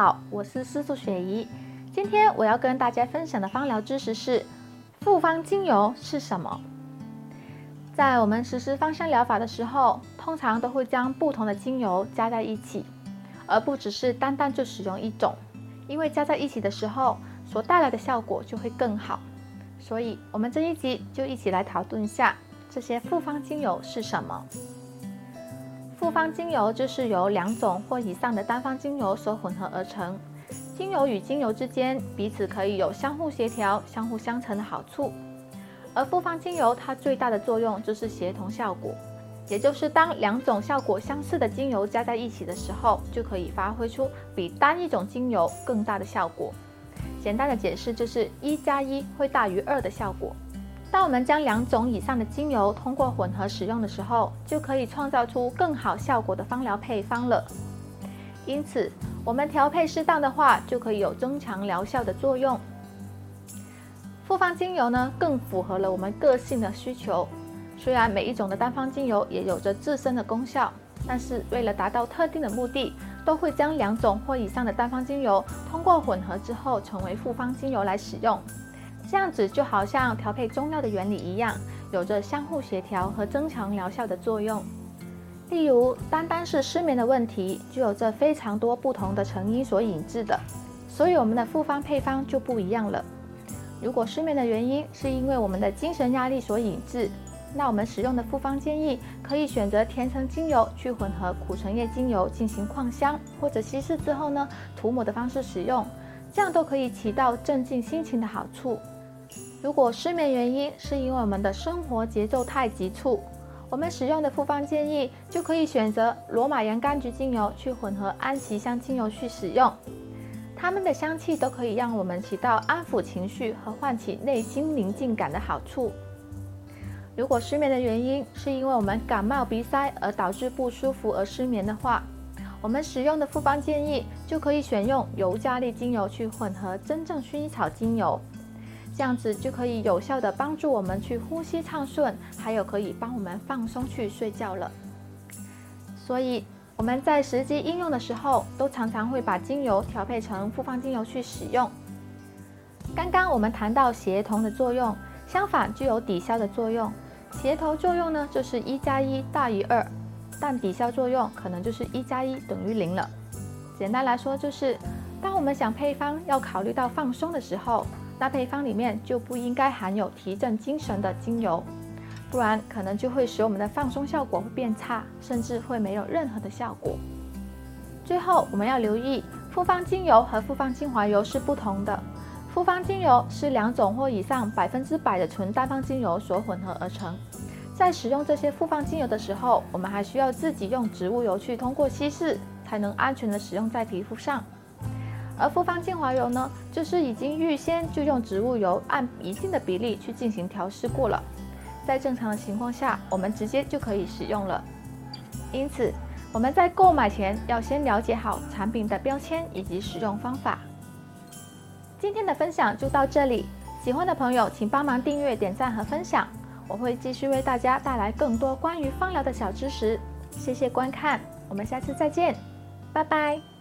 好我是司徒雪怡。今天我要跟大家分享的芳疗知识是复方精油是什么？在我们实施芳香疗法的时候，通常都会将不同的精油加在一起，而不只是单单就使用一种，因为加在一起的时候所带来的效果就会更好。所以，我们这一集就一起来讨论一下这些复方精油是什么。复方精油就是由两种或以上的单方精油所混合而成。精油与精油之间彼此可以有相互协调、相互相成的好处。而复方精油它最大的作用就是协同效果，也就是当两种效果相似的精油加在一起的时候，就可以发挥出比单一种精油更大的效果。简单的解释就是一加一会大于二的效果。当我们将两种以上的精油通过混合使用的时候，就可以创造出更好效果的芳疗配方了。因此，我们调配适当的话，就可以有增强疗效的作用。复方精油呢，更符合了我们个性的需求。虽然每一种的单方精油也有着自身的功效，但是为了达到特定的目的，都会将两种或以上的单方精油通过混合之后，成为复方精油来使用。这样子就好像调配中药的原理一样，有着相互协调和增强疗效的作用。例如，单单是失眠的问题，就有着非常多不同的成因所引致的，所以我们的复方配方就不一样了。如果失眠的原因是因为我们的精神压力所引致，那我们使用的复方建议可以选择甜橙精油去混合苦橙叶精油进行扩香，或者稀释之后呢，涂抹的方式使用，这样都可以起到镇静心情的好处。如果失眠原因是因为我们的生活节奏太急促，我们使用的复方建议就可以选择罗马洋甘菊精油去混合安息香精油去使用，它们的香气都可以让我们起到安抚情绪和唤起内心宁静感的好处。如果失眠的原因是因为我们感冒鼻塞而导致不舒服而失眠的话，我们使用的复方建议就可以选用尤加利精油去混合真正薰衣草精油。这样子就可以有效地帮助我们去呼吸畅顺，还有可以帮我们放松去睡觉了。所以我们在实际应用的时候，都常常会把精油调配成复方精油去使用。刚刚我们谈到协同的作用，相反具有抵消的作用。协同作用呢，就是一加一大于二，但抵消作用可能就是一加一等于零了。简单来说，就是当我们想配方要考虑到放松的时候。那配方里面就不应该含有提振精神的精油，不然可能就会使我们的放松效果会变差，甚至会没有任何的效果。最后我们要留意，复方精油和复方精华油是不同的。复方精油是两种或以上百分之百的纯单方精油所混合而成，在使用这些复方精油的时候，我们还需要自己用植物油去通过稀释，才能安全的使用在皮肤上。而复方精华油呢，就是已经预先就用植物油按一定的比例去进行调试过了，在正常的情况下，我们直接就可以使用了。因此，我们在购买前要先了解好产品的标签以及使用方法。今天的分享就到这里，喜欢的朋友请帮忙订阅、点赞和分享，我会继续为大家带来更多关于芳疗的小知识。谢谢观看，我们下次再见，拜拜。